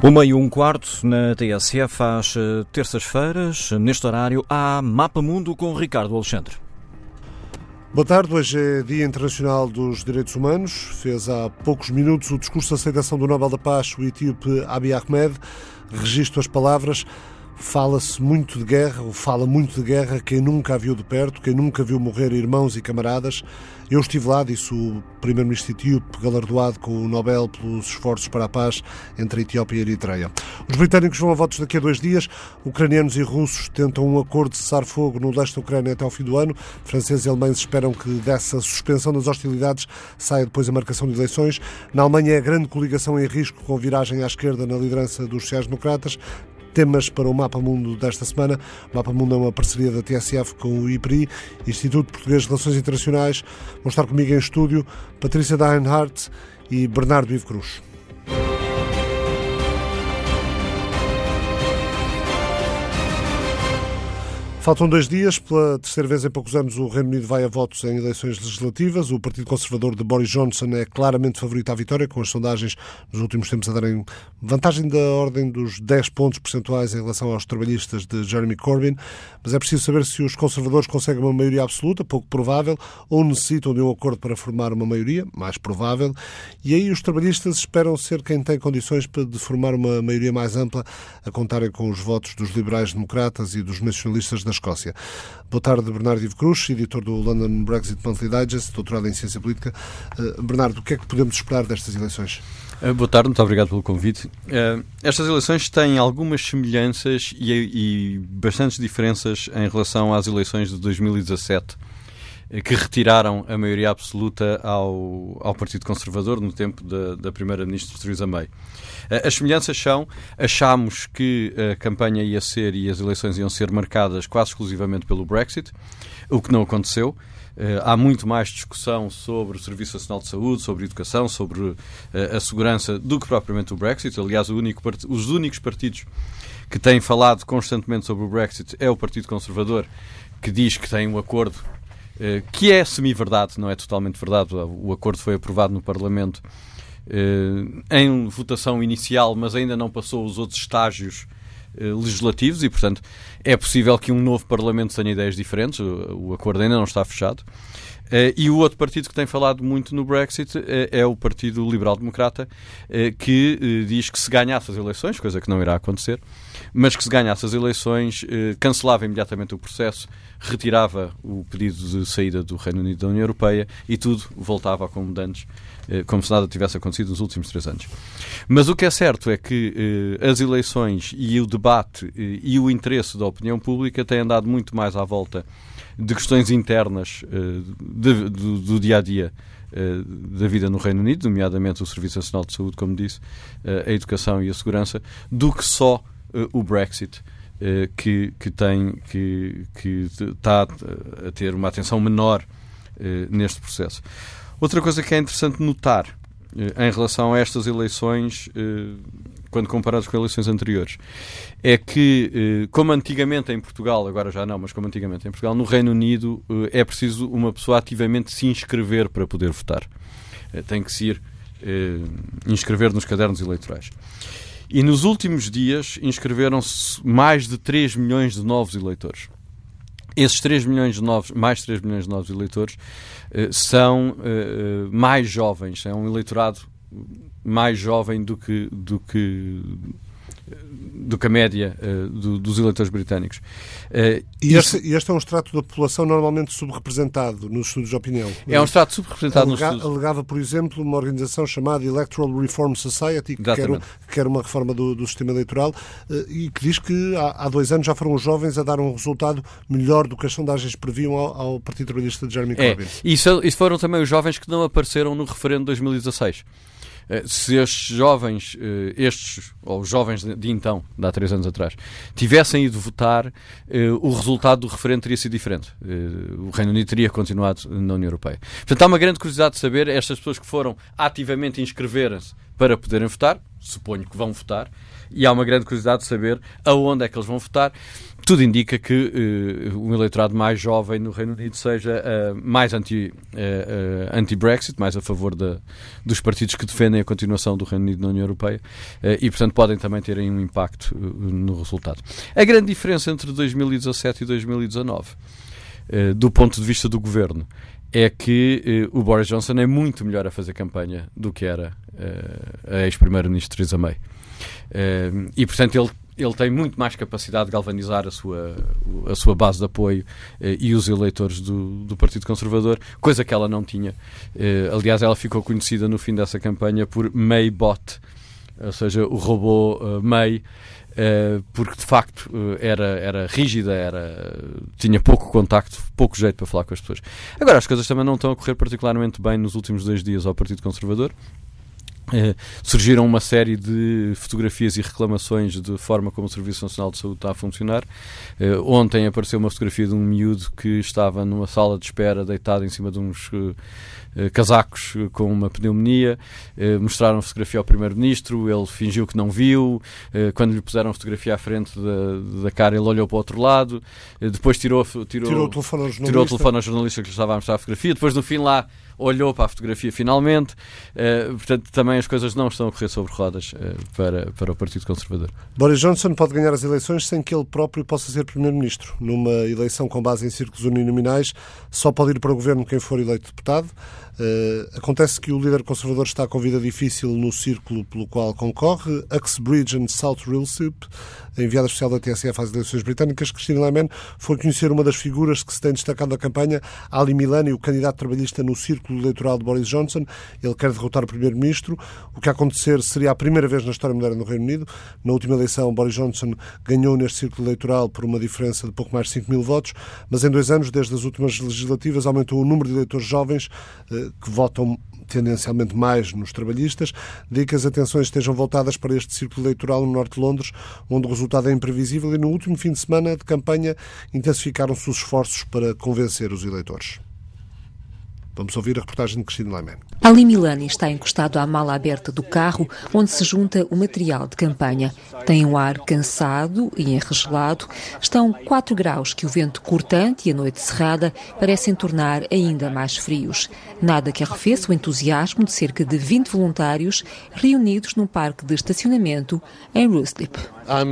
Uma e um quarto na TSF às eh, terças-feiras, neste horário, há Mapa Mundo com Ricardo Alexandre. Boa tarde, hoje é Dia Internacional dos Direitos Humanos. Fez há poucos minutos o discurso de aceitação do Nobel da Paz, o etíope Abiy Ahmed. Registro as palavras. Fala-se muito de guerra, ou fala muito de guerra, quem nunca a viu de perto, quem nunca viu morrer irmãos e camaradas. Eu estive lá, disse o primeiro-ministro etíope, galardoado com o Nobel pelos esforços para a paz entre a Etiópia e a Eritreia. Os britânicos vão a votos daqui a dois dias. Ucranianos e russos tentam um acordo de cessar-fogo no leste da Ucrânia até ao fim do ano. Franceses e alemães esperam que dessa suspensão das hostilidades saia depois a marcação de eleições. Na Alemanha é a grande coligação em risco, com viragem à esquerda na liderança dos sociais-democratas temas para o Mapa Mundo desta semana. O Mapa Mundo é uma parceria da TSF com o IPRI, Instituto Português de Relações Internacionais. Vão estar comigo em estúdio Patrícia Deinhardt e Bernardo Ivo Cruz. Faltam dois dias. Pela terceira vez em poucos anos, o Reino Unido vai a votos em eleições legislativas. O Partido Conservador de Boris Johnson é claramente favorito à vitória, com as sondagens nos últimos tempos a darem vantagem da ordem dos 10 pontos percentuais em relação aos trabalhistas de Jeremy Corbyn. Mas é preciso saber se os conservadores conseguem uma maioria absoluta, pouco provável, ou necessitam de um acordo para formar uma maioria, mais provável. E aí os trabalhistas esperam ser quem tem condições de formar uma maioria mais ampla, a contarem com os votos dos liberais-democratas e dos nacionalistas das Escócia. Boa tarde, Bernardo Ivo Cruz, editor do London Brexit Monthly Digest, doutorado em Ciência Política. Uh, Bernardo, o que é que podemos esperar destas eleições? Uh, boa tarde, muito obrigado pelo convite. Uh, estas eleições têm algumas semelhanças e, e bastantes diferenças em relação às eleições de 2017 que retiraram a maioria absoluta ao, ao Partido Conservador no tempo da, da Primeira-Ministra Theresa May. Eh, as semelhanças são, achámos que a campanha ia ser e as eleições iam ser marcadas quase exclusivamente pelo Brexit, o que não aconteceu. Uh, há muito mais discussão sobre o Serviço Nacional de Saúde, sobre a educação, sobre uh, a segurança do que propriamente o Brexit. Aliás, único os únicos partidos que têm falado constantemente sobre o Brexit é o Partido Conservador, que diz que tem um acordo que é semi-verdade, não é totalmente verdade. O acordo foi aprovado no Parlamento em votação inicial, mas ainda não passou os outros estágios legislativos e, portanto, é possível que um novo Parlamento tenha ideias diferentes, o, acordo ainda não está fechado. Uh, e o outro partido que tem falado muito no Brexit é o Partido Liberal Democrata, que diz que se ganhasse as eleições, coisa que não irá acontecer, mas que se ganhasse as eleições, cancelava imediatamente o processo, retirava o pedido de saída do Reino Unido da União Europeia e tudo voltava como antes, como se nada tivesse acontecido nos últimos três anos. Mas o que é certo é que as eleições e o debate e o interesse da opinião pública têm andado muito mais à volta de questões internas de, do, do dia a dia da vida no Reino Unido, nomeadamente o Serviço Nacional de Saúde, como disse, a educação e a segurança, do que só o Brexit. que, que tem que, que está a ter uma atenção menor neste processo. Outra coisa que é interessante notar em relação a estas eleições quando comparados com eleições anteriores, é que, eh, como antigamente em Portugal, agora já não, mas como antigamente em Portugal, no Reino Unido eh, é preciso uma pessoa ativamente se inscrever para poder votar. Eh, tem que se ir inscrever nos cadernos eleitorais. E nos últimos dias inscreveram-se mais de 3 milhões de novos eleitores. Esses 3 milhões de novos, mais 3 milhões de novos eleitores são mais jovens, é um eleitorado mais jovem do que, do que do que a média uh, do, dos eleitores britânicos. Uh, e, este, este, é um extrato da população normalmente subrepresentado nos estudos de opinião? É um extrato subrepresentado Alega, nos estudos. Alegava, por exemplo, uma organização chamada Electoral Reform Society, que quer, que quer, uma reforma do, do sistema eleitoral uh, e que diz que há, há, dois anos já foram os jovens a dar um resultado melhor do que as sondagens previam ao, ao Partido Trabalhista de Jeremy é, Corbyn. E isso, isso foram também os jovens que não apareceram no referendo de 2016. Eh, se estes jovens, eh, estes, ou os jovens de então, de há três anos atrás, tivessem ido votar, eh, o resultado do referendo teria sido diferente. O Reino Unido teria continuado na União Europeia. Portanto, há uma grande curiosidade de saber estas pessoas que foram ativamente inscreverem-se para poderem votar, suponho que vão votar, e há uma grande curiosidade de saber aonde é que eles vão votar. Tudo indica que uh, um eleitorado mais jovem no Reino Unido seja uh, mais anti, uh, anti-Brexit, mais a favor de, dos partidos que defendem a continuação do Reino Unido na União Europeia e, portanto, podem também ter um impacto no resultado. A grande diferença entre 2017 e 2019, do ponto de vista do governo, é que o Boris Johnson é muito melhor a fazer campanha do que era a ex-primeiro-ministro Theresa May. Uh, e, portanto, ele, ele tem muito mais capacidade de galvanizar a sua, a sua base de apoio uh, e os eleitores do, do Partido Conservador, coisa que ela não tinha. Uh, aliás, ela ficou conhecida no fim dessa campanha por Maybot, ou seja, o robô May. Uh, porque de facto uh, era, era rígida, era, tinha pouco contacto, pouco jeito para falar com as pessoas. Agora, as coisas também não estão a correr particularmente bem nos últimos dois dias ao Partido Conservador. Uh, surgiram uma série de fotografias e reclamações de forma como o Serviço Nacional de Saúde está a funcionar. Uh, ontem apareceu uma fotografia de um miúdo que estava numa sala de espera deitado em cima de uns uh, casacos com uma pneumonia. mostraram a fotografia ao Primeiro-Ministro, ele fingiu que não viu. quando lhe puseram a fotografia à frente da, da cara, ele olhou para o outro lado. depois tirou, tirou, tirou, o telefone ao jornalista. tirou o telefone ao jornalista que lhe estava a mostrar a fotografia. Depois, no fim, lá olhou para a fotografia finalmente. Uh, portanto, também as coisas não estão a correr sobre rodas uh, para, para o Partido Conservador. Boris Johnson pode ganhar as eleições sem que ele próprio possa ser Primeiro-Ministro. Numa eleição com base em círculos uninominais, só pode ir para o governo quem for eleito deputado. Uh, acontece que o líder conservador está com vida difícil no círculo pelo qual concorre. Uxbridge and South Rilsip, a enviada especial da TSF às eleições britânicas, Cristina Lehmann, foi conhecer uma das figuras que se tem destacado na campanha, Ali Milani, o candidato trabalhista no círculo eleitoral de Boris Johnson. Ele quer derrotar o primeiro-ministro. O que acontecer seria a primeira vez na história moderna do Reino Unido. Na última eleição, Boris Johnson ganhou neste círculo eleitoral por uma diferença de pouco mais de 5 mil votos, mas em dois anos, desde as últimas legislativas, aumentou o número de eleitores jovens eh, que votam tendencialmente mais nos trabalhistas, de que as atenções estejam voltadas para este círculo eleitoral no norte de Londres, onde o resultado é imprevisível e no último fim de semana de campanha intensificaram-se os esforços para convencer os eleitores. Vamos ouvir a reportagem de Cristina Laiman. Ali Milani está encostado à mala aberta do carro, onde se junta o material de campanha. Tem um ar cansado e enregelado. Estão 4 graus que o vento cortante e a noite cerrada parecem tornar ainda mais frios. Nada que arrefeça o entusiasmo de cerca de 20 voluntários reunidos num parque de estacionamento em Ruslip.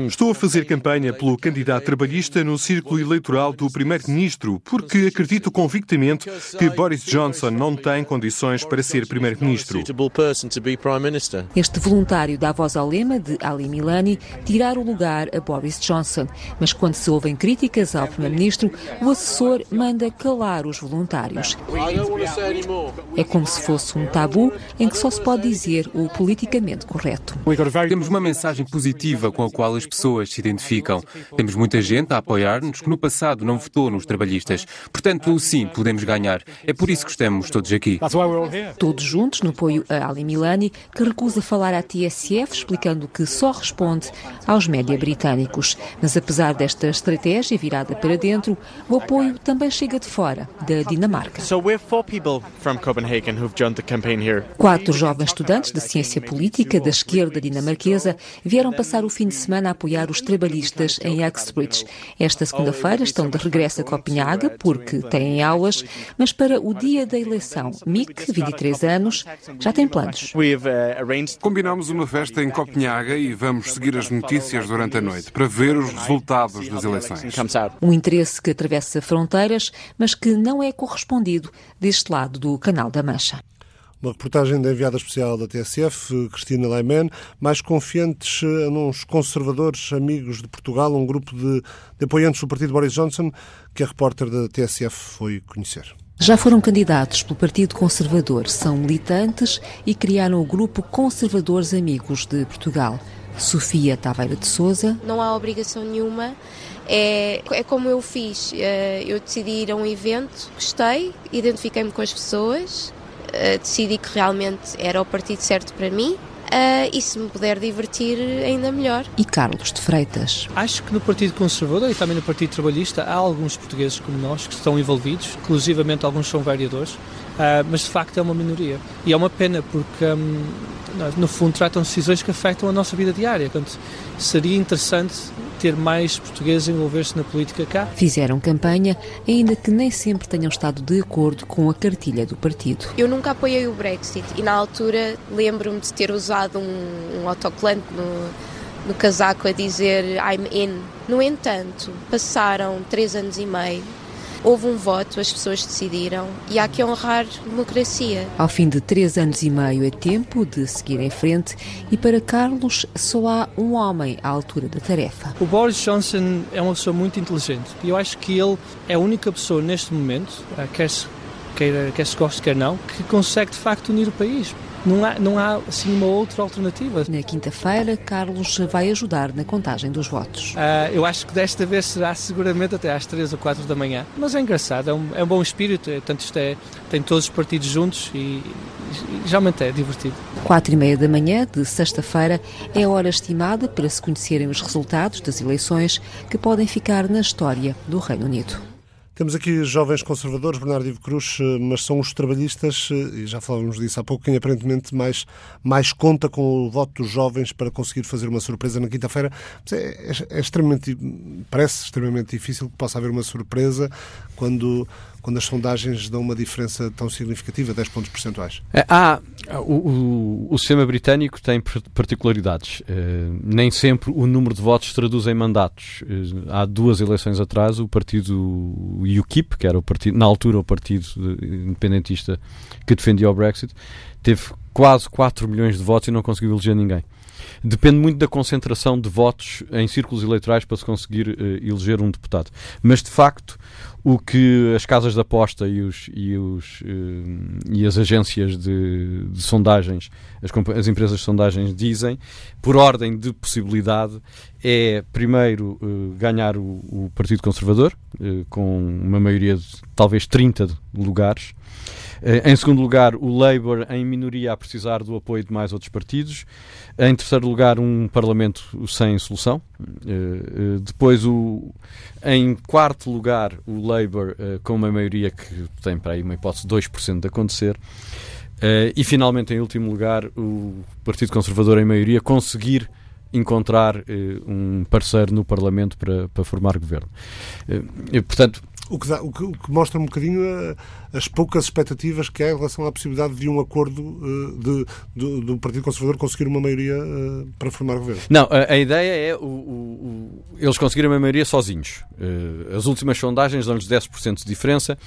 Estou a fazer campanha pelo candidato trabalhista no círculo eleitoral do Primeiro-Ministro, porque acredito convictamente que Boris Johnson não tem condições para ser Primeiro-Ministro. Este voluntário dá voz ao lema de Ali Milani tirar o lugar a Boris Johnson. Mas quando se ouvem críticas ao Primeiro-Ministro, o assessor manda calar os voluntários. É como se fosse um tabu em que só se pode dizer o politicamente correto. Temos uma mensagem positiva com a qual qual as pessoas se identificam. Temos muita gente a apoiar-nos que no passado não votou nos trabalhistas. Portanto, sim, podemos ganhar. É por isso que estamos todos aqui. Todos juntos no apoio a Ali Milani, que recusa falar à TSF, explicando que só responde aos média britânicos. Mas apesar desta estratégia virada para dentro, o apoio também chega de fora, da Dinamarca. Quatro jovens estudantes de ciência política da esquerda dinamarquesa vieram passar o fim de semana semana a apoiar os trabalhistas em Uxbridge. Esta segunda-feira estão de regresso a Copenhaga porque têm aulas, mas para o dia da eleição, Mick, 23 anos, já tem planos. Combinamos uma festa em Copenhaga e vamos seguir as notícias durante a noite para ver os resultados das eleições. Um interesse que atravessa fronteiras, mas que não é correspondido deste lado do Canal da Mancha. Uma reportagem da enviada especial da TSF, Cristina Leiman, mais confiantes nos conservadores amigos de Portugal, um grupo de, de apoiantes do partido Boris Johnson, que a repórter da TSF foi conhecer. Já foram candidatos pelo Partido Conservador, são militantes e criaram o grupo Conservadores Amigos de Portugal. Sofia Taveira de Souza. Não há obrigação nenhuma. É, é como eu fiz. Eh, eu decidi ir a um evento, gostei, identifiquei-me com as pessoas uh, decidi que realmente era o partido certo para mim. Uh, e se me puder divertir, ainda melhor. E Carlos de Freitas? Acho que no Partido Conservador e também no Partido Trabalhista há alguns portugueses como nós que estão envolvidos, inclusivamente alguns são vereadores, mas de facto é uma minoria. E é uma pena porque, um, no fundo, tratam decisões que afetam a nossa vida diária. Portanto, seria interessante ter mais portugueses a envolver-se na política cá. Fizeram campanha, ainda que nem sempre tenham estado de acordo com a cartilha do partido. Eu nunca apoiei o Brexit e na altura lembro-me de ter usado um, um autocolante no, no casaco a dizer I'm in. No entanto, passaram três anos e meio Houve um voto, as pessoas decidiram e há que honrar a democracia. Ao fim de três anos e meio é tempo de seguir em frente e para Carlos só há um homem à altura da tarefa. O Boris Johnson é uma pessoa muito inteligente e eu acho que ele é a única pessoa neste momento, eh, quer se, quer, quer se goste, quer não, que consegue de facto unir o país. Não há, não há assim uma outra alternativa. Na quinta-feira, Carlos vai ajudar na contagem dos votos. Uh, eu acho que desta vez será seguramente até às 3 ou 4 da manhã. Mas é engraçado, é um, é um bom espírito. É, tanto isto é, tem todos os partidos juntos e, e realmente é divertido. Quatro e meia da manhã de sexta-feira é a hora estimada para se conhecerem os resultados das eleições que podem ficar na história do Reino Unido. Temos aqui jovens conservadores, Bernardo Ivo Cruz, eh, mas são os trabalhistas, eh, e já falávamos disso há pouco, quem aparentemente mais, mais conta com o voto dos jovens para conseguir fazer uma surpresa na quinta-feira. É, é, é, extremamente, parece extremamente difícil que possa haver uma surpresa quando quando as sondagens dão uma diferença tão significativa, 10 pontos percentuais? É, há, o, o, sistema britânico tem particularidades. Uh, nem sempre o número de votos traduz em mandatos. Uh, há duas eleições atrás, o partido UKIP, que era o partido, na altura o partido independentista que defendia o Brexit, teve quase 4 milhões de votos e não conseguiu eleger ninguém. Depende muito da concentração de votos em círculos eleitorais para se conseguir uh, eleger um deputado. Mas, de facto, o que as casas de aposta e, os, e, os, uh, e as agências de, de sondagens, as, as, empresas de sondagens dizem, por ordem de possibilidade, é primeiro uh, ganhar o, o, Partido Conservador, com uma maioria de talvez 30 lugares. Em segundo lugar, o Labour em minoria a precisar do apoio de mais outros partidos. Em terceiro lugar, um Parlamento sem solução. Depois, o, em quarto lugar, o Labour com uma maioria que tem para aí uma hipótese de 2% de acontecer. E finalmente, em último lugar, o Partido Conservador, em maioria, conseguir encontrar um parceiro no Parlamento para, para formar governo. Portanto, o que, dá, o, que, o que, mostra um bocadinho a, as poucas expectativas que há em relação à possibilidade de um acordo uh, de, do, do, Partido Conservador conseguir uma maioria uh, para formar governo. Não, a, a ideia é o, o, eles conseguirem uma maioria sozinhos. Uh, as últimas sondagens dão-lhes 10% de diferença.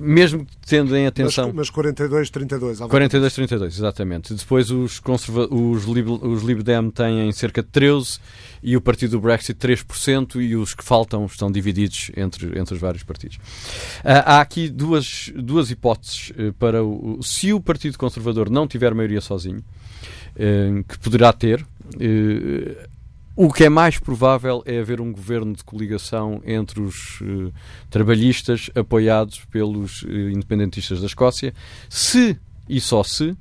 Mesmo tendo em atenção. Mas, mas 42, 32. 42, 32, exatamente. Depois os, conserva... os, Lib... os Lib Dem têm cerca de 13 e o partido do Brexit 3% e os que faltam estão divididos entre, entre os vários partidos. Uh, há aqui duas, duas hipóteses uh, para o. Se o Partido Conservador não tiver maioria sozinho, uh, que poderá ter. O que é mais provável é haver um governo de coligação entre os trabalhistas apoiados pelos independentistas da Escócia, se e só se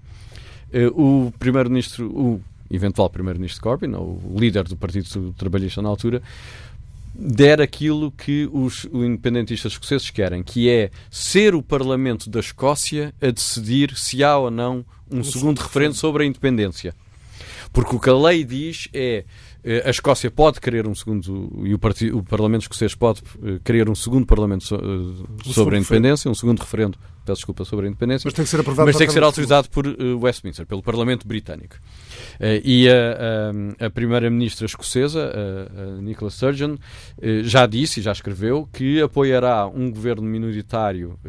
o primeiro-ministro, o eventual primeiro-ministro Corbyn, ou o líder do Partido Trabalhista na altura, der aquilo que os independentistas escoceses querem, que é ser o Parlamento da Escócia a decidir se há ou não um, segundo referendo sobre a independência. Porque o que a lei diz é a Escócia pode querer um segundo, e o, partido, o Parlamento escocês pode uh, querer um segundo Parlamento so, uh, sobre a independência, um segundo referendo, peço desculpa, sobre a independência. Mas tem que ser aprovado Mas tem que ser autorizado por Westminster, pelo Parlamento Britânico. e a, a, a Primeira-Ministra escocesa, a, a Nicola Sturgeon, já disse e já escreveu que apoiará um governo minoritário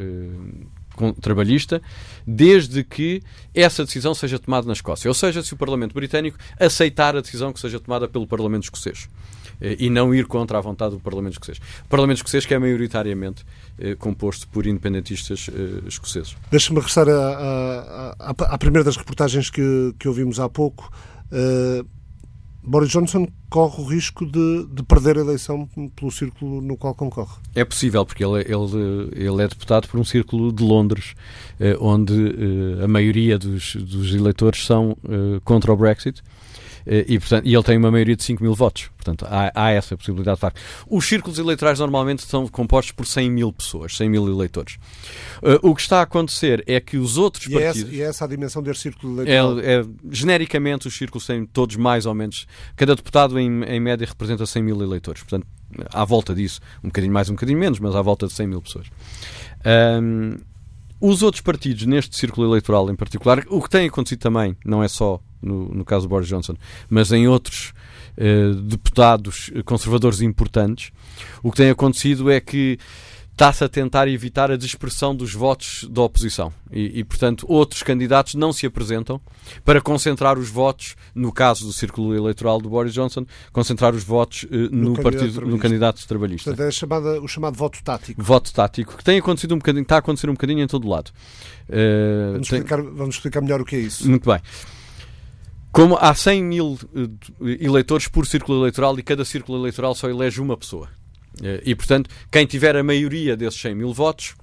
trabalhista, desde que essa decisão seja tomada na Escócia. Ou seja, se o Parlamento Britânico aceitar a decisão que seja tomada pelo Parlamento Escocês eh, e não ir contra a vontade do Parlamento Escocês. O Parlamento Escocês que é maioritariamente eh, composto por independentistas eh, escoceses. Deixa-me regressar à primeira das reportagens que, que ouvimos há pouco. Uh, Boris Johnson corre o risco de, de, perder a eleição pelo círculo no qual concorre. É possível, porque ele, ele, ele é deputado por um círculo de Londres, eh, onde eh, a maioria dos, dos eleitores são eh, contra o Brexit. E, portanto, e ele tem uma maioria de 5 mil votos. Portanto, há, há, essa possibilidade de facto. Os círculos eleitorais normalmente são compostos por 100 mil pessoas, 100 mil eleitores. Uh, o que está a acontecer é que os outros e partidos. É essa, e é essa a dimensão deste círculo eleitoral? É, é, genericamente, os círculos têm todos mais ou menos. Cada deputado, em, em média, representa 100 mil eleitores. Portanto, à volta disso, um bocadinho mais, um bocadinho menos, mas à volta de 100 mil pessoas. Um, os outros partidos, neste círculo eleitoral em particular, o que tem acontecido também, não é só no, no caso do Boris Johnson, mas em outros eh, deputados conservadores importantes, o que tem acontecido é que está-se a tentar evitar a dispersão dos votos da oposição. E, e, portanto, outros candidatos não se apresentam para concentrar os votos, no caso do círculo eleitoral do Boris Johnson, concentrar os votos uh, no, no, partido, no candidato trabalhista. Portanto, é chamada, o chamado voto tático. Voto tático, que tem acontecido um bocadinho, está a acontecer um bocadinho em todo lado. Uh, vamos, tem... explicar, vamos explicar melhor o que é isso. Muito bem. Como há 100 mil eh, eleitores por círculo eleitoral e cada círculo eleitoral só elege uma pessoa. Eh, e, portanto, quem tiver a maioria desses 100 mil votos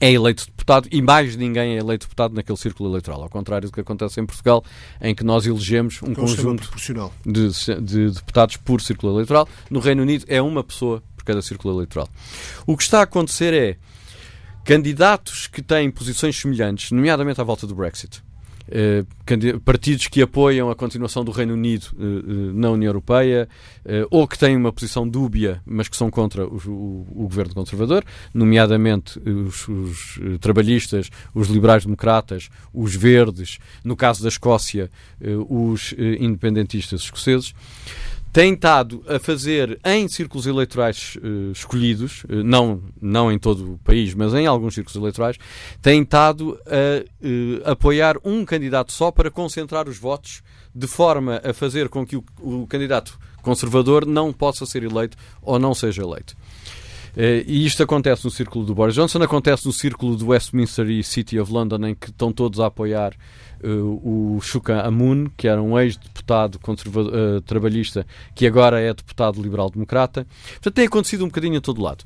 é eleito deputado e mais ninguém é eleito deputado naquele círculo eleitoral. Ao contrário do que acontece em Portugal, em que nós elegemos um conjunto de, de, deputados por círculo eleitoral. No Reino Unido é uma pessoa por cada círculo eleitoral. O que está a acontecer é candidatos que têm posições semelhantes, nomeadamente à volta do Brexit, partidos que apoiam a continuação do Reino Unido eh, eh, na União Europeia ou que têm uma posição dúbia, mas que são contra o, o, o governo conservador, nomeadamente os, os, trabalhistas, os liberais-democratas, os verdes, no caso da Escócia, os independentistas escoceses tem estado a fazer em círculos eleitorais uh, escolhidos, uh, não, não em todo o país, mas em alguns círculos eleitorais, tem estado a uh, apoiar um candidato só para concentrar os votos, de forma a fazer com que o, o candidato conservador não possa ser eleito ou não seja eleito. E isto acontece no círculo do Boris Johnson, acontece no círculo do Westminster e City of London, em que estão todos a apoiar uh, o Shuka Amun, que era um ex-deputado uh, trabalhista, que agora é deputado liberal-democrata. Portanto, tem acontecido um bocadinho a todo lado.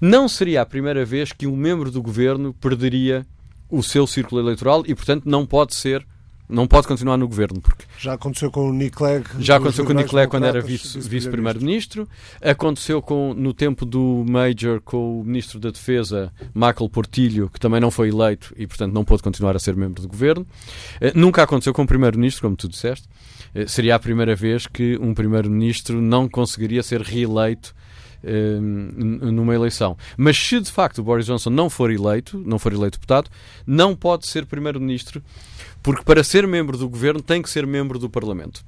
Não seria a primeira vez que um membro do governo perderia o seu círculo eleitoral e, portanto, não pode ser não pode continuar no governo. Porque já aconteceu com o Nick Clegg. Já aconteceu com o Nick Clegg quando era vice-primeiro-ministro. Vice aconteceu com, no tempo do Major com o ministro da Defesa, Michael Portillo, que também não foi eleito e, portanto, não pôde continuar a ser membro do governo. Uh, nunca aconteceu com o primeiro-ministro, como tu disseste. Uh, seria a primeira vez que um primeiro-ministro não conseguiria ser reeleito eh, numa eleição. Mas se de facto o Boris Johnson não for eleito, não for eleito deputado, não pode ser primeiro-ministro porque para ser membro do governo tem que ser membro do Parlamento.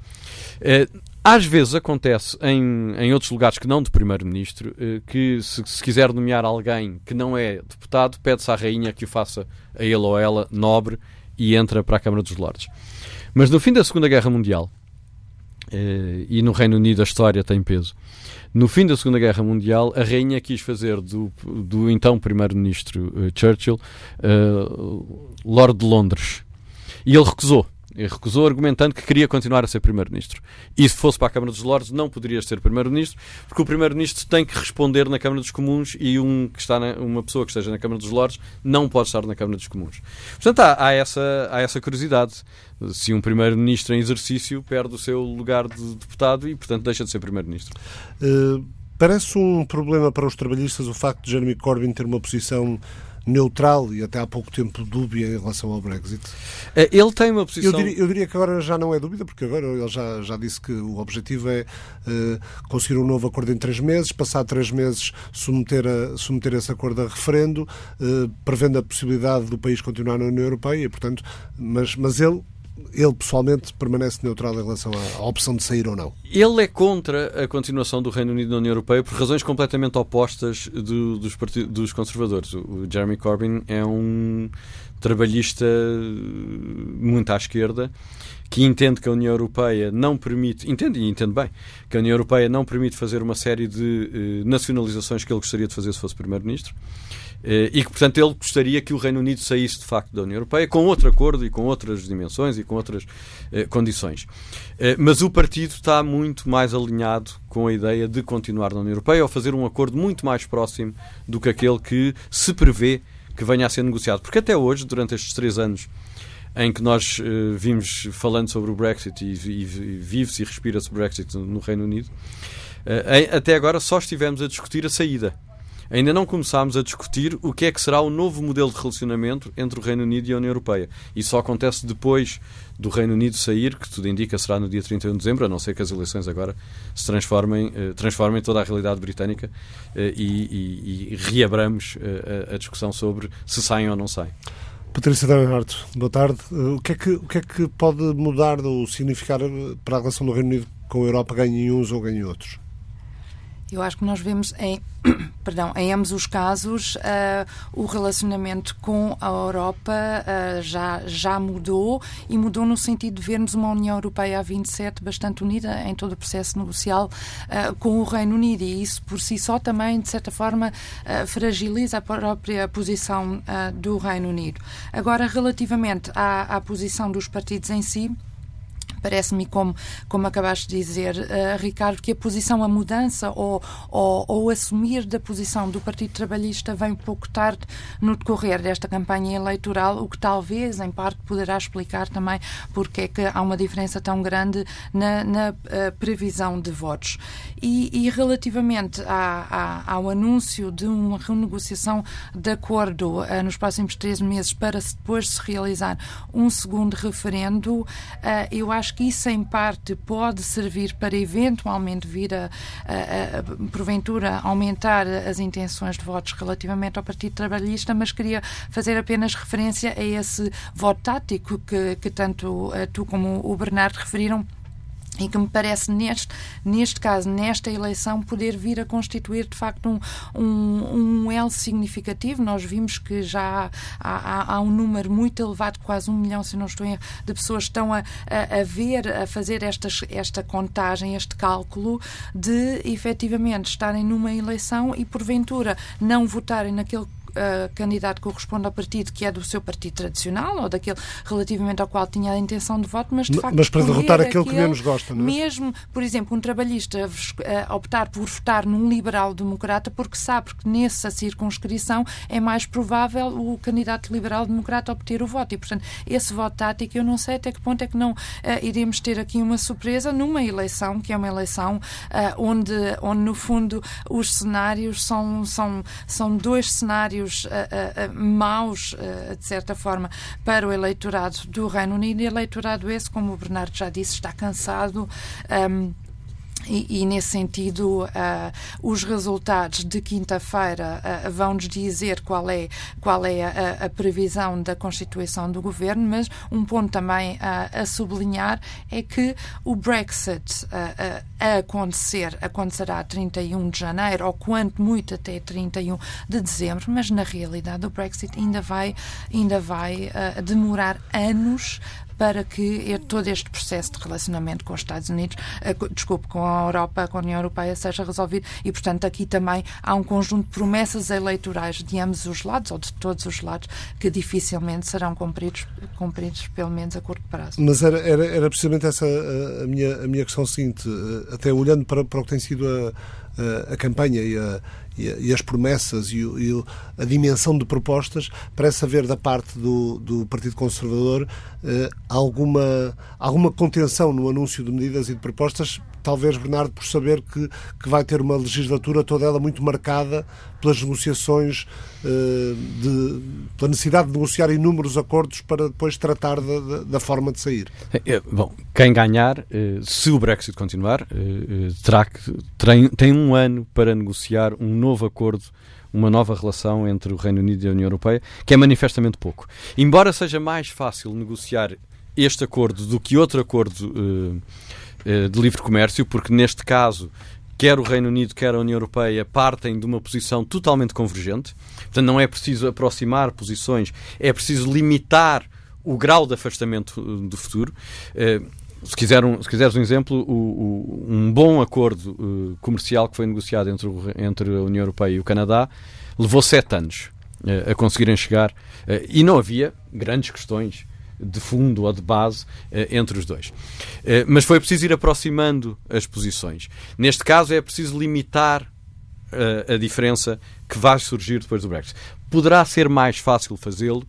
Eh, às vezes acontece em, em outros lugares que não de primeiro-ministro eh, que se, se, quiser nomear alguém que não é deputado, pede-se à rainha que o faça a ele ou ela nobre e entra para a Câmara dos Lordes. Mas no fim da Segunda Guerra Mundial, eh, e no Reino Unido a história tem peso, no fim da Segunda Guerra Mundial, a rainha quis fazer do, do então primeiro-ministro Churchill Lord de Londres. E ele recusou. Recusou argumentando que queria continuar a ser Primeiro-Ministro. E se fosse para a Câmara dos Lordes, não poderia ser Primeiro-Ministro, porque o Primeiro-Ministro tem que responder na Câmara dos Comuns e um que está na, uma pessoa que esteja na Câmara dos Lordes não pode estar na Câmara dos Comuns. Portanto, há, há essa, há essa curiosidade. Se um Primeiro-Ministro em exercício perde o seu lugar de deputado e, portanto, deixa de ser Primeiro-Ministro. Uh, parece um problema para os trabalhistas o facto de Jeremy Corbyn ter uma posição neutral e até há pouco tempo dúbia em relação ao Brexit. É, ele tem uma posição. Eu diria, eu diria que agora já não é dúvida, porque agora ele já, já disse que o objetivo é uh, conseguir um novo acordo em três meses, passar três meses submeter, a, submeter esse acordo a referendo, uh, prevendo a possibilidade do país continuar na União Europeia, e, portanto, mas, mas ele ele pessoalmente permanece neutral em relação à, à, opção de sair ou não? Ele é contra a continuação do Reino Unido na União Europeia por razões completamente opostas do, dos, dos conservadores. O, o Jeremy Corbyn é um trabalhista muito à esquerda que entende que a União Europeia não permite, entende e entende bem, que a União Europeia não permite fazer uma série de eh, nacionalizações que ele gostaria de fazer se fosse Primeiro-Ministro. Eh, e que, portanto, ele gostaria que o Reino Unido saísse de facto da União Europeia com outro acordo e com outras dimensões e com outras eh, condições. Mas o partido está muito mais alinhado com a ideia de continuar na União Europeia ou fazer um acordo muito mais próximo do que aquele que se prevê que venha a ser negociado. Porque até hoje, durante estes três anos em que nós uh, vimos falando sobre o Brexit e, e, vive-se e respira-se o Brexit no Reino Unido, uh, até agora só estivemos a discutir a saída. Ainda não começámos a discutir o que é que será o novo modelo de relacionamento entre o Reino Unido e a União Europeia. E só acontece depois do Reino Unido sair, que tudo indica será no dia 31 de dezembro, a não ser que as eleições agora se transformem, eh, transformem toda a realidade britânica e, e, reabramos a, a, discussão sobre se saem ou não saem. Patrícia Bernardo, boa tarde. O que, é que, o que é que pode mudar ou significar para a relação do Reino Unido com a Europa, ganhem uns ou ganhem outros? Eu acho que nós vemos em, perdão, em ambos os casos uh, o relacionamento com a Europa uh, já, já mudou e mudou no sentido de vermos uma União Europeia a 27 bastante unida em todo o processo negocial uh, com o Reino Unido e isso por si só também, de certa forma, fragiliza a própria posição do Reino Unido. Agora, relativamente à, à posição dos partidos em si, Parece-me, como, como acabaste de dizer, uh, Ricardo, que a posição, a mudança ou, ou, ou, assumir da posição do Partido Trabalhista vem pouco tarde no decorrer desta campanha eleitoral, o que talvez, em parte, poderá explicar também porque é que há uma diferença tão grande na, na uh, previsão de votos. E, e relativamente à, à, ao anúncio de uma renegociação de acordo uh, nos próximos três meses para depois se realizar um segundo referendo, eu acho que isso, em parte, pode servir para eventualmente vir a, a, a, porventura, aumentar as intenções de votos relativamente ao Partido Trabalhista, mas queria fazer apenas referência a esse voto tático que, que tanto eh, tu como o Bernardo referiram e que me parece neste, neste caso, nesta eleição, poder vir a constituir de facto um, um, um elo significativo. Nós vimos que já há, há, há, um número muito elevado, quase um milhão, se não estou em de pessoas que estão a, a, a ver, a fazer estas, esta contagem, este cálculo de efetivamente estarem numa eleição e porventura não votarem naquele uh, candidato corresponde ao partido que é do seu partido tradicional ou daquele relativamente ao qual tinha a intenção de voto, mas de facto. Mas para derrotar aquele, que menos gosta, não é? Mesmo, por exemplo, um trabalhista uh, optar por votar num liberal-democrata porque sabe que nessa circunscrição é mais provável o candidato liberal-democrata obter o voto. E, portanto, esse voto tático, eu não sei até que ponto é que não uh, iremos ter aqui uma surpresa numa eleição, que é uma eleição onde, onde, no fundo, os cenários são, são, são dois cenários cenários uh, uh, maus, de certa forma, para o eleitorado do Reino Unido. E eleitorado esse, como o Bernardo já disse, está cansado. Um, e, e, nesse sentido, uh, os resultados de quinta-feira uh, vão-nos dizer qual é, qual é a, a, previsão da constituição do governo, mas um ponto também uh, a sublinhar é que o Brexit a acontecer acontecerá a 31 de janeiro, ou quanto muito até 31 de dezembro, mas na realidade o Brexit ainda vai, ainda vai demorar anos para que todo este processo de relacionamento com os Estados Unidos, eh, desculpe, com a Europa, com a União Europeia, seja resolvido. E, portanto, aqui também há um conjunto de promessas eleitorais de ambos os lados, ou de todos os lados, que dificilmente serão cumpridos, cumpridos pelo menos a curto prazo. Mas era, era, era precisamente essa a, minha, a minha questão seguinte, eh, até olhando para, para o que tem sido a, a, a campanha e a e, as promessas e, e, a dimensão de propostas, parece haver da parte do, do Partido Conservador eh, alguma, alguma contenção no anúncio de medidas e de propostas, talvez, Bernardo, por saber que, que vai ter uma legislatura toda ela muito marcada pelas negociações, eh, de, pela necessidade de negociar inúmeros acordos para depois tratar da, da forma de sair. É, é, bom, quem ganhar, eh, se o Brexit continuar, eh, terá que, tem, tem um ano para negociar um novo acordo uma nova relação entre o Reino Unido e a União Europeia, que é manifestamente pouco. Embora seja mais fácil negociar este acordo do que outro acordo de livre comércio, porque neste caso quer o Reino Unido, quer a União Europeia partem de uma posição totalmente convergente. Portanto, não é preciso aproximar posições, é preciso limitar o grau de afastamento uh, do futuro. Uh, se, quiser um, se quiseres um exemplo, o, o, um bom acordo comercial que foi negociado entre, o, entre a União Europeia e o Canadá levou sete anos a conseguirem chegar e não havia grandes questões de fundo ou de base entre os dois. mas foi preciso ir aproximando as posições. Neste caso, é preciso limitar a diferença que vai surgir depois do Brexit. Poderá ser mais fácil fazê-lo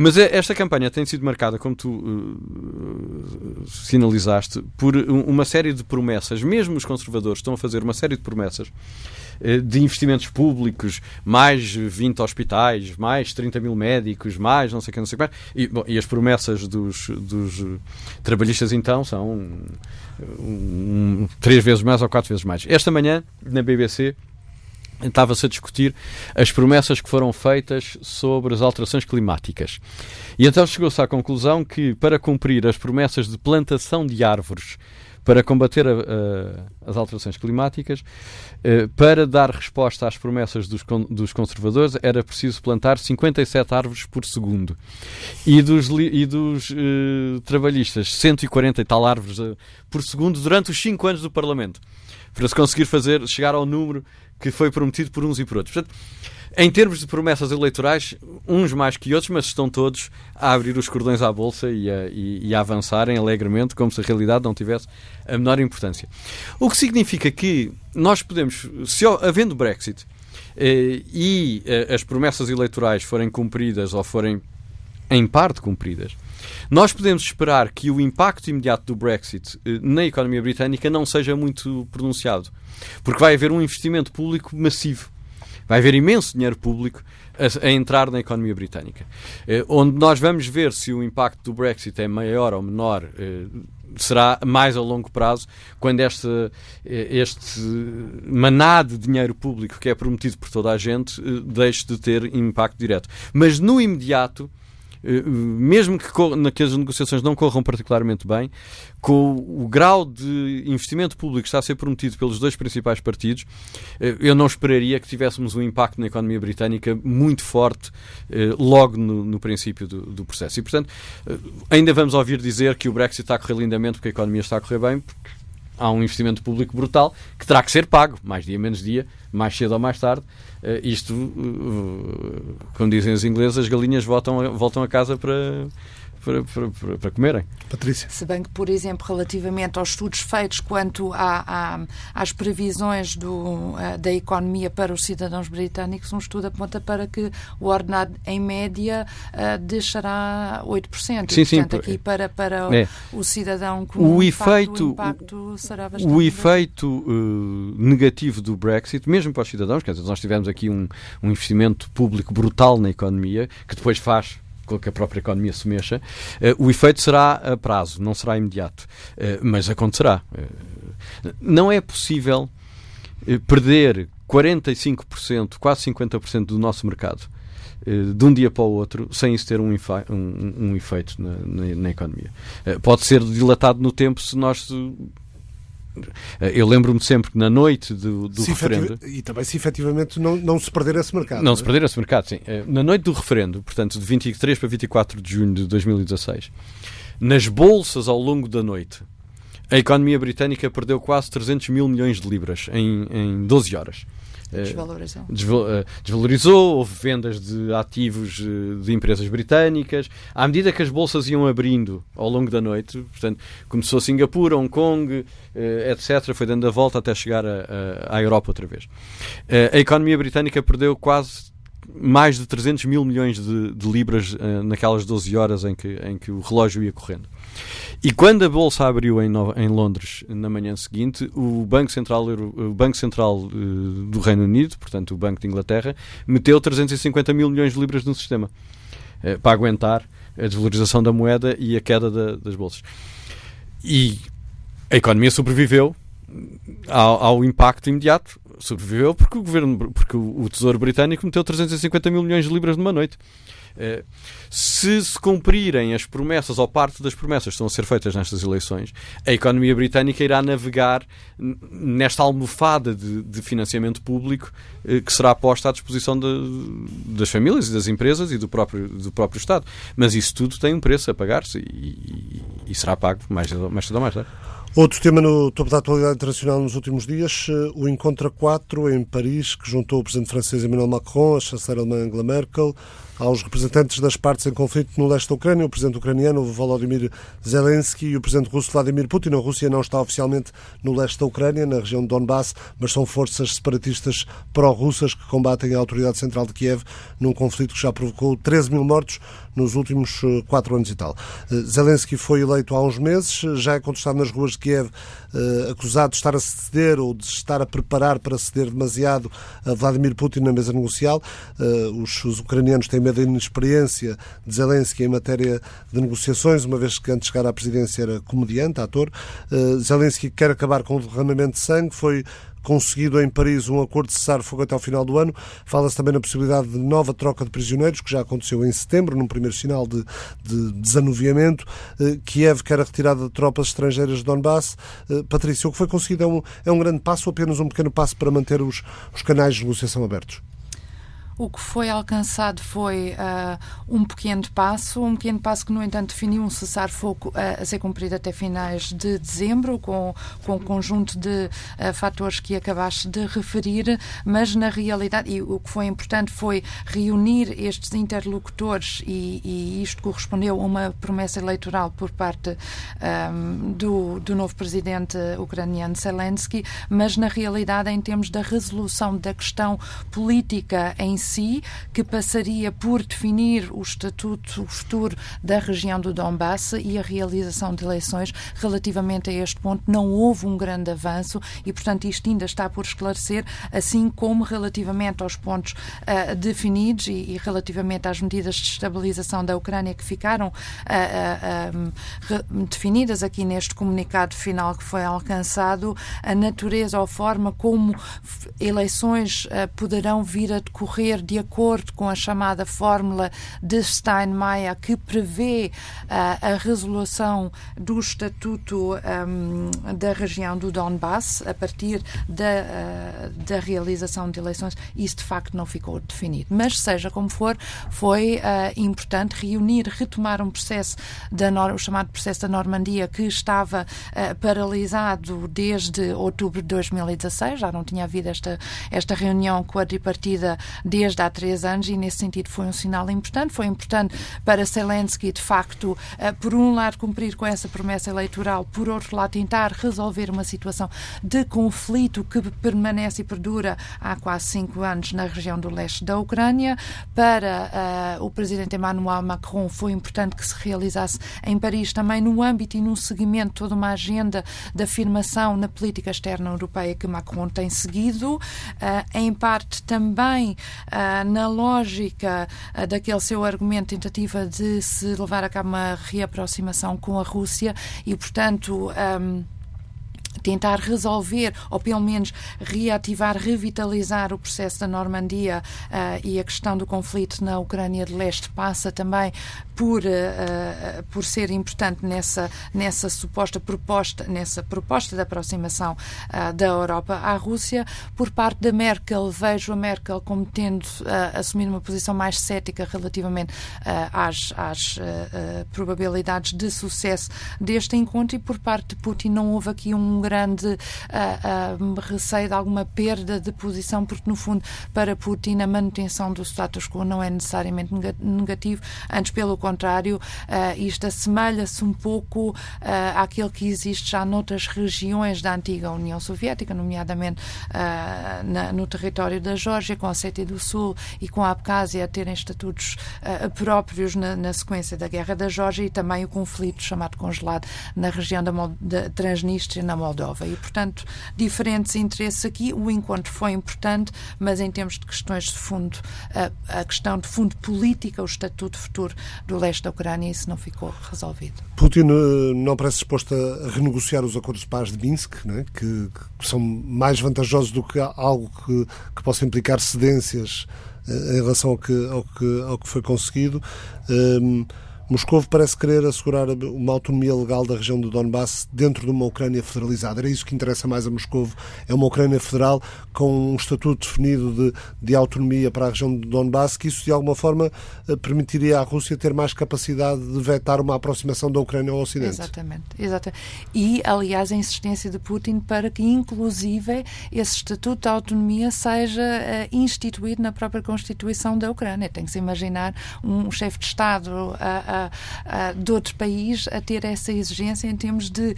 Mas é, esta campanha tem sido marcada, como tu uh, sinalizaste, por uma série de promessas. Mesmo os conservadores estão a fazer uma série de promessas uh, de investimentos públicos, mais 20 hospitais, mais 30 mil médicos, mais não sei o que, não sei o que. E, bom, e as promessas dos, dos trabalhistas, então, são um, um, três vezes mais ou quatro vezes mais. Esta manhã, na BBC, estava-se a discutir as promessas que foram feitas sobre as alterações climáticas. E então chegou-se à conclusão que, para cumprir as promessas de plantação de árvores para combater a, a, as alterações climáticas, eh, para dar resposta às promessas dos, dos, conservadores, era preciso plantar 57 árvores por segundo. E dos, e dos eh, trabalhistas, 140 e tal árvores eh, por segundo durante os 5 anos do Parlamento. Para se conseguir fazer, chegar ao número que foi prometido por uns e por outros. Portanto, em termos de promessas eleitorais, uns mais que outros, mas estão todos a abrir os cordões à bolsa e a, e, e a avançarem alegremente, como se a realidade não tivesse a menor importância. O que significa que nós podemos, se havendo Brexit eh, e eh, as promessas eleitorais forem cumpridas ou forem em parte cumpridas, nós podemos esperar que o impacto imediato do Brexit eh, na economia britânica não seja muito pronunciado. Porque vai haver um investimento público massivo. Vai haver imenso dinheiro público a, a, entrar na economia britânica. Eh, onde nós vamos ver se o impacto do Brexit é maior ou menor. Eh, será mais a longo prazo, quando este, este manado de dinheiro público que é prometido por toda a gente deixe de ter impacto direto. Mas no imediato, mesmo que, que as negociações não corram particularmente bem, com o grau de investimento público que está a ser prometido pelos dois principais partidos, eh, eu não esperaria que tivéssemos um impacto na economia britânica muito forte eh, logo no, no princípio do, do, processo. E, portanto, ainda vamos ouvir dizer que o Brexit está a correr lindamente porque a economia está a correr bem, porque há um investimento público brutal que terá que ser pago, mais dia menos dia, mais cedo ou mais tarde. Uh, isto, uh, como dizem os ingleses, as galinhas voltam voltam a casa para, para, para, para, comerem. Patrícia. Se bem que, por exemplo, relativamente aos estudos feitos quanto à, às previsões do, eh, da economia para os cidadãos britânicos, um estudo aponta para que o ordenado, em média, uh, deixará 8%. Sim, e, sim. Portanto, aqui para, para é. o cidadão com o efeito, impacto, o impacto será bastante... O efeito uh, negativo do Brexit, mesmo para os cidadãos, quer dizer, nós tivemos aqui um, um investimento público brutal na economia, que depois faz com que a própria economia se mexa, eh, o efeito será a prazo, não será imediato, eh, mas acontecerá. Eh, não é possível perder 45%, quase 50% do nosso mercado de um dia para o outro sem isso ter um, um, um efeito na, na, na, economia. Pode ser dilatado no tempo se nós eu lembro-me sempre que na noite do, do referendo. E também se efetivamente não, não se perder esse mercado. Não, não se é? perder esse mercado, sim. Eh, na noite do referendo, portanto, de 23 para 24 de junho de 2016, nas bolsas ao longo da noite, a economia britânica perdeu quase 300 mil milhões de libras em, em 12 horas. Eh, desvalorizou. Eh, desvalorizou, houve vendas de ativos eh, de empresas britânicas. À medida que as bolsas iam abrindo ao longo da noite, portanto, começou Singapura, Hong Kong, etc., foi dando a volta até chegar à Europa outra vez. A economia britânica perdeu quase mais de 300 mil milhões de, de libras naquelas 12 horas em que, em que o relógio ia correndo. E quando a bolsa abriu em, em Londres na manhã seguinte, o Banco Central, o Banco Central uh, do Reino Unido, portanto o Banco de Inglaterra, meteu 350 mil milhões de libras no sistema uh, para aguentar a desvalorização da moeda e a queda da, das bolsas. E a economia sobreviveu ao, ao, impacto imediato. Sobreviveu porque o governo, porque o Tesouro Britânico meteu 350 mil milhões de libras numa noite. Eh, se se cumprirem as promessas ou parte das promessas que estão a ser feitas nestas eleições, a economia britânica irá navegar nesta almofada de, de financiamento público eh, que será posta à disposição de, das famílias e das empresas e do próprio, do próprio Estado. Mas isso tudo tem um preço a pagar-se e, e, e, será pago mais, mais cedo ou mais tarde. Outro tema no topo da atualidade internacional nos últimos dias, eh, o encontro a quatro em Paris, que juntou o presidente francês Emmanuel Macron, a chanceler alemã Angela Merkel, aos representantes das partes em conflito no leste da Ucrânia, o presidente ucraniano Volodymyr Zelensky e o presidente russo Vladimir Putin. A Rússia não está oficialmente no leste da Ucrânia, na região de Donbass, mas são forças separatistas pró-russas que combatem a autoridade central de Kiev num conflito que já provocou 13 mil mortos nos últimos eh, quatro anos e tal. Eh, Zelensky foi eleito há uns meses, já é contestado nas ruas de Kiev, eh, acusado de estar a ceder ou de estar a preparar para ceder demasiado a Vladimir Putin na mesa negocial. Os, os ucranianos têm medo da inexperiência de Zelensky em matéria de negociações, uma vez que antes de chegar à presidência era comediante, ator. Zelensky quer acabar com o derramamento de sangue, foi conseguido em Paris um acordo de cessar-fogo até ao final do ano. Fala-se também na possibilidade de nova troca de prisioneiros, que já aconteceu em setembro, num primeiro sinal de, de desanuviamento. Eh, Kiev quer a retirada de tropas estrangeiras de Donbass. Eh, Patrícia, o que foi conseguido é um, é um grande passo ou apenas um pequeno passo para manter os, os canais de negociação abertos? O que foi alcançado foi uh, um pequeno passo, um pequeno passo que, no entanto, definiu um cessar-fogo uh, a ser cumprido até finais de dezembro, com, com um conjunto de uh, fatores que acabaste de referir, mas na realidade, e o que foi importante foi reunir estes interlocutores, e, e isto correspondeu a uma promessa eleitoral por parte um, do, do novo presidente ucraniano Zelensky, mas na realidade, em termos da resolução da questão política em si, que passaria por definir o estatuto futuro da região do Donbass e a realização de eleições. Relativamente a este ponto, não houve um grande avanço e, portanto, isto ainda está por esclarecer, assim como relativamente aos pontos uh, definidos e, e, relativamente às medidas de estabilização da Ucrânia que ficaram uh, uh, definidas aqui neste comunicado final que foi alcançado, a natureza ou a forma como eleições poderão vir a decorrer de acordo com a chamada fórmula de Steinmeier, que prevê uh, a resolução do estatuto um, da região do Donbass a partir da, uh, da realização de eleições, isso de facto não ficou definido. Mas, seja como for, foi uh, importante reunir, retomar um processo, da, o chamado processo da Normandia, que estava paralisado desde outubro de 2016, já não tinha havido esta, esta reunião quadripartida desde desde há três anos e, nesse sentido, foi um sinal importante. Foi importante para Zelensky, de facto, eh, por um lado, cumprir com essa promessa eleitoral, por outro lado, tentar resolver uma situação de conflito que permanece e perdura há quase cinco anos na região do leste da Ucrânia. Para uh, o presidente Emmanuel Macron, foi importante que se realizasse em Paris também no âmbito e no seguimento toda uma agenda de afirmação na política externa europeia que Macron tem seguido, uh, em parte também na lógica ah, daquele seu argumento, tentativa de se levar a cabo uma reaproximação com a Rússia e, portanto. Um, tentar resolver ou pelo menos reativar, revitalizar o processo da Normandia uh, e a questão do conflito na Ucrânia de Leste passa também por, uh, por ser importante nessa, nessa suposta proposta, nessa proposta de aproximação uh, da Europa à Rússia. Por parte da Merkel, vejo a Merkel como tendo assumido uma posição mais cética relativamente às, às probabilidades de sucesso deste encontro e por parte de Putin não houve aqui um grande uh, uh, receio de alguma perda de posição, porque, no fundo, para Putin, a manutenção do status quo não é necessariamente negativo, antes, pelo contrário, uh, isto assemelha-se um pouco àquele que existe já noutras regiões da antiga União Soviética, nomeadamente na, no território da Geórgia, com a Sétia do Sul e com a Abcásia a terem estatutos próprios na, na, sequência da Guerra da Geórgia e também o conflito chamado congelado na região da, da Transnistria, na Moldova. E, portanto, diferentes interesses aqui. O encontro foi importante, mas em termos de questões de fundo, a questão de fundo política, o estatuto futuro do leste da Ucrânia, isso não ficou resolvido. Putin eh, não parece disposto a renegociar os acordos de paz de Minsk, né? que, que, são mais vantajosos do que algo que, que possa implicar cedências eh, em relação ao que, ao que, ao que foi conseguido. Ehm, Moscou parece querer assegurar uma autonomia legal da região do Donbass dentro de uma Ucrânia federalizada. Era isso que interessa mais a Moscou. É uma Ucrânia federal com um estatuto definido de, de autonomia para a região do Donbass, que isso de alguma forma eh, permitiria à Rússia ter mais capacidade de vetar uma aproximação da Ucrânia ao Ocidente. Exatamente, exatamente. E, aliás, a insistência de Putin para que, inclusive, esse estatuto de autonomia seja uh, instituído na própria Constituição da Ucrânia. Tem que se imaginar um chefe de Estado uh, de outro país a ter essa exigência em termos de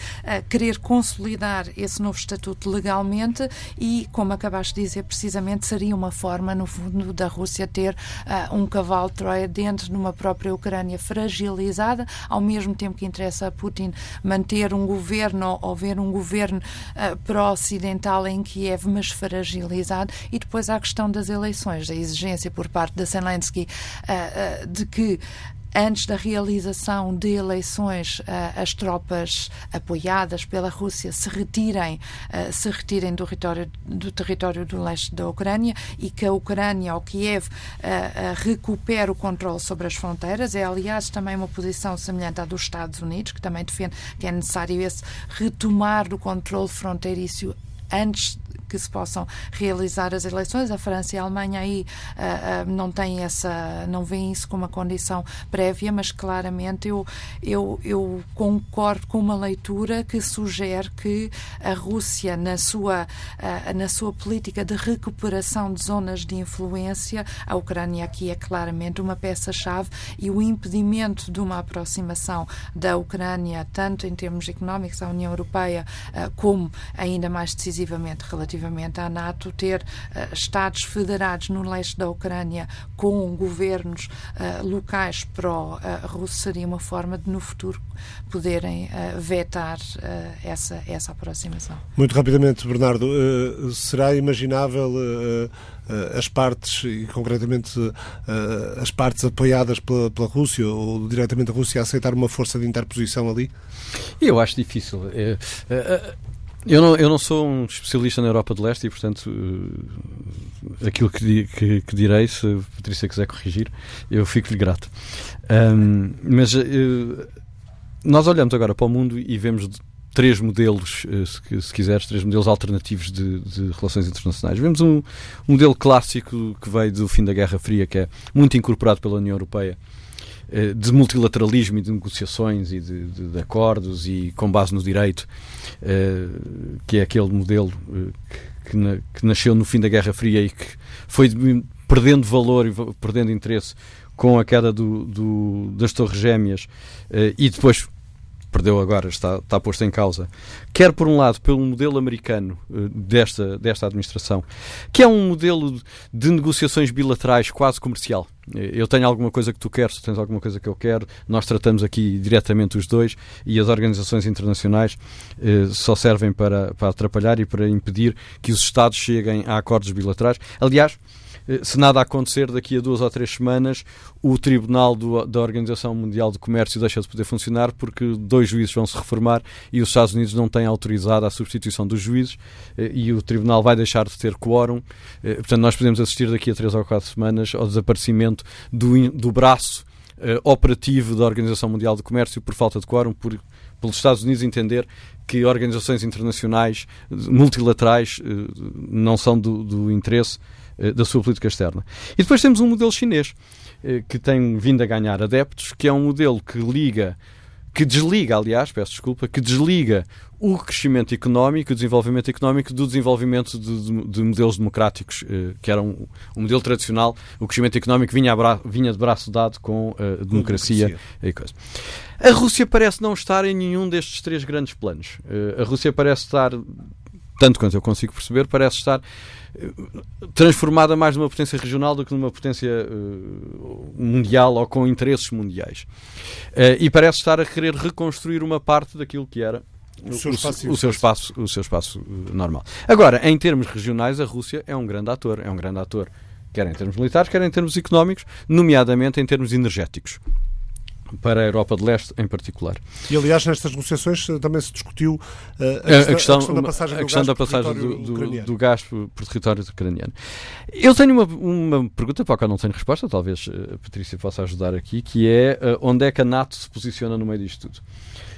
querer consolidar esse novo estatuto legalmente e, como acabaste de dizer, precisamente seria uma forma, no fundo, da Rússia ter um cavalo de Troia dentro de uma própria Ucrânia fragilizada, ao mesmo tempo que interessa a Putin manter um governo ou ver um governo uh, pró-ocidental em Kiev, mas fragilizado, e depois há a questão das eleições, a exigência por parte da Zelensky uh, uh, de que antes da realização de eleições, eh, as tropas apoiadas pela Rússia se retirem, eh, se retirem do território, do território do leste da Ucrânia e que a Ucrânia, ou Kiev, eh, recupere o controle sobre as fronteiras. É, aliás, também uma posição semelhante à dos Estados Unidos, que também defende que é necessário esse retomar do controle fronteiriço antes que se possam realizar as eleições. A França e a Alemanha aí uh, uh, não têm essa, não veem isso como uma condição prévia, mas claramente eu, eu, eu concordo com uma leitura que sugere que a Rússia, na sua, uh, na sua política de recuperação de zonas de influência, a Ucrânia aqui é claramente uma peça-chave e o impedimento de uma aproximação da Ucrânia, tanto em termos económicos à União Europeia, como ainda mais decisivamente relativamente à NATO ter uh, Estados federados no leste da Ucrânia com governos uh, locais pró-russos seria uma forma de, no futuro, poderem uh, vetar essa, essa aproximação. Muito rapidamente, Bernardo, será imaginável as partes, e concretamente as partes apoiadas pela, pela Rússia ou diretamente a Rússia, a aceitar uma força de interposição ali? Eu acho difícil. É, é, eu não, eu não sou um especialista na Europa de Leste e, portanto, uh, aquilo que, que, que, direi, se a Patrícia quiser corrigir, eu fico-lhe grato. Um, mas uh, nós olhamos agora para o mundo e vemos três modelos, uh, se, se, quiseres, três modelos alternativos de, de relações internacionais. Vemos um, um, modelo clássico que veio do fim da Guerra Fria, que é muito incorporado pela União Europeia, eh, de multilateralismo e de negociações e de, de, de acordos e com base no direito, eh, que é aquele modelo eh, que, na, que, nasceu no fim da Guerra Fria e que foi perdendo valor e perdendo interesse com a queda do, do, das Torres Gêmeas e depois perdeu agora, está, está posto em causa, quer por um lado pelo modelo americano uh, desta, desta administração, que é um modelo de negociações bilaterais quase comercial. Eh, eu tenho alguma coisa que tu queres, tu tens alguma coisa que eu quero, nós tratamos aqui diretamente os dois e as organizações internacionais uh, só servem para, para atrapalhar e para impedir que os Estados cheguem a acordos bilaterais. Aliás, eh, se nada acontecer daqui a duas ou três semanas, o Tribunal do, da Organização Mundial de Comércio deixa de poder funcionar porque dois juízes vão se reformar e os Estados Unidos não têm autorizado a substituição dos juízes eh, e o Tribunal vai deixar de ter quórum. Eh, portanto, nós podemos assistir daqui a três ou quatro semanas ao desaparecimento do, do braço operativo da Organização Mundial de Comércio por falta de quórum, por, pelos Estados Unidos entender que organizações internacionais multilaterais não são do, do interesse eh, da sua política externa. E depois temos um modelo chinês eh, que tem vindo a ganhar adeptos, que é um modelo que liga que desliga, aliás, peço desculpa, que desliga o crescimento económico, o desenvolvimento económico do desenvolvimento de, de, de modelos democráticos, eh, que era um, um, modelo tradicional. O crescimento económico vinha, bra, vinha de braço dado com a democracia, democracia. e coisa. A Rússia parece não estar em nenhum destes três grandes planos. a Rússia parece estar, tanto quanto eu consigo perceber, parece estar transformada mais numa potência regional do que numa potência uh, mundial ou com interesses mundiais. Uh, e parece estar a querer reconstruir uma parte daquilo que era o seu espaço, o, o seu espaço, o seu espaço normal. Agora, em termos regionais, a Rússia é um grande ator, é um grande ator, quer em termos militares, quer em termos económicos, nomeadamente em termos energéticos. Para a Europa de Leste em particular. E aliás, nestas negociações também se discutiu uh, a, questão, a, questão, da passagem, a questão do, gás da passagem do, do, do, gás por, por território ucraniano. Eu tenho uma, uma pergunta para a qual não tenho resposta, talvez a Patrícia possa ajudar aqui, que é uh, onde é que a NATO se posiciona no meio disto tudo?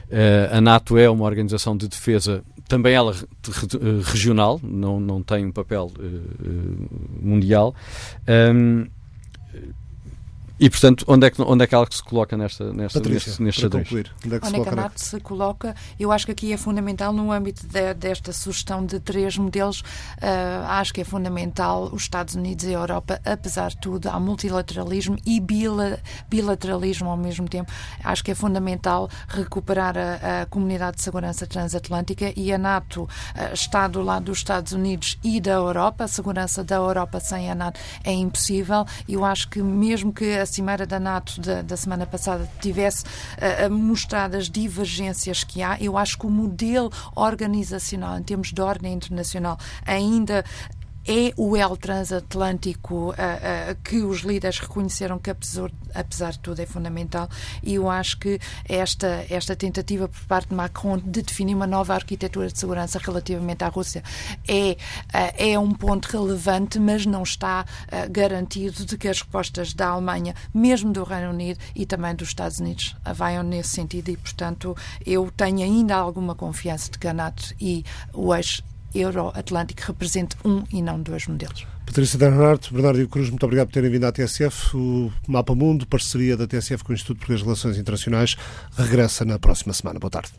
Uh, a NATO é uma organização de defesa, também ela regional, não, não tem um papel mundial. Um, e, portanto, onde é que, onde é que ela se coloca nesta, nesta, Patrícia, neste, neste xadrez? Onde é que, onde se, é que a NATO se coloca? Eu acho que aqui é fundamental, no âmbito de, desta sugestão de três modelos, uh, acho que é fundamental os Estados Unidos e a Europa, apesar de tudo, há multilateralismo e bila, bilateralismo ao mesmo tempo. Acho que é fundamental recuperar a, a comunidade de segurança transatlântica e a NATO uh, está do lado dos Estados Unidos e da Europa. A segurança da Europa sem a NATO é impossível. Eu acho que mesmo que a Cimeira da NATO da, da semana passada tivesse uh, mostrado as divergências que há, eu acho que o modelo organizacional, em termos de ordem internacional, ainda é o elo transatlântico uh, uh, que os líderes reconheceram que, apesar, apesar, de tudo, é fundamental. E eu acho que esta, esta tentativa por parte de Macron de definir uma nova arquitetura de segurança relativamente à Rússia é, uh, é um ponto relevante, mas não está garantido de que as respostas da Alemanha, mesmo do Reino Unido e também dos Estados Unidos, vão nesse sentido. E, portanto, eu tenho ainda alguma confiança de que a NATO e o eixo Euro-Atlântico represente um e não dois modelos. Patrícia Bernardo, Bernardo Cruz, muito obrigado por terem vindo à TSF. O Mapa Mundo, parceria da TSF com o Instituto Português de Relações Internacionais, regressa na próxima semana. Boa tarde.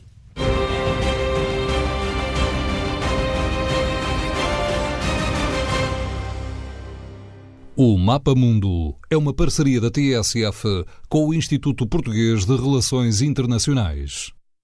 O Mapa Mundo é uma parceria da TSF com o Instituto Português de Relações Internacionais.